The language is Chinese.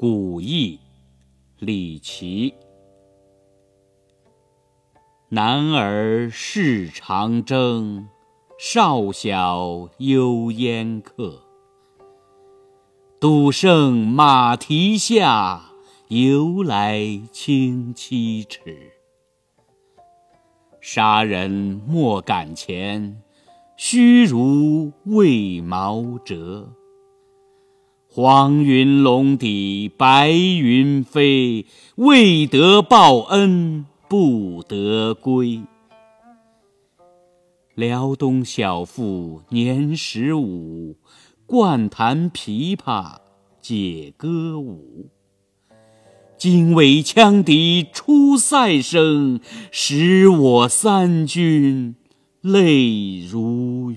古意，李琦。男儿事长征，少小幽烟客。赌胜马蹄下，由来轻七尺。杀人莫敢前，须如未毛折。黄云龙底白云飞，未得报恩不得归。辽东小妇年十五，惯弹琵琶解歌舞。惊为羌笛出塞声，使我三军泪如。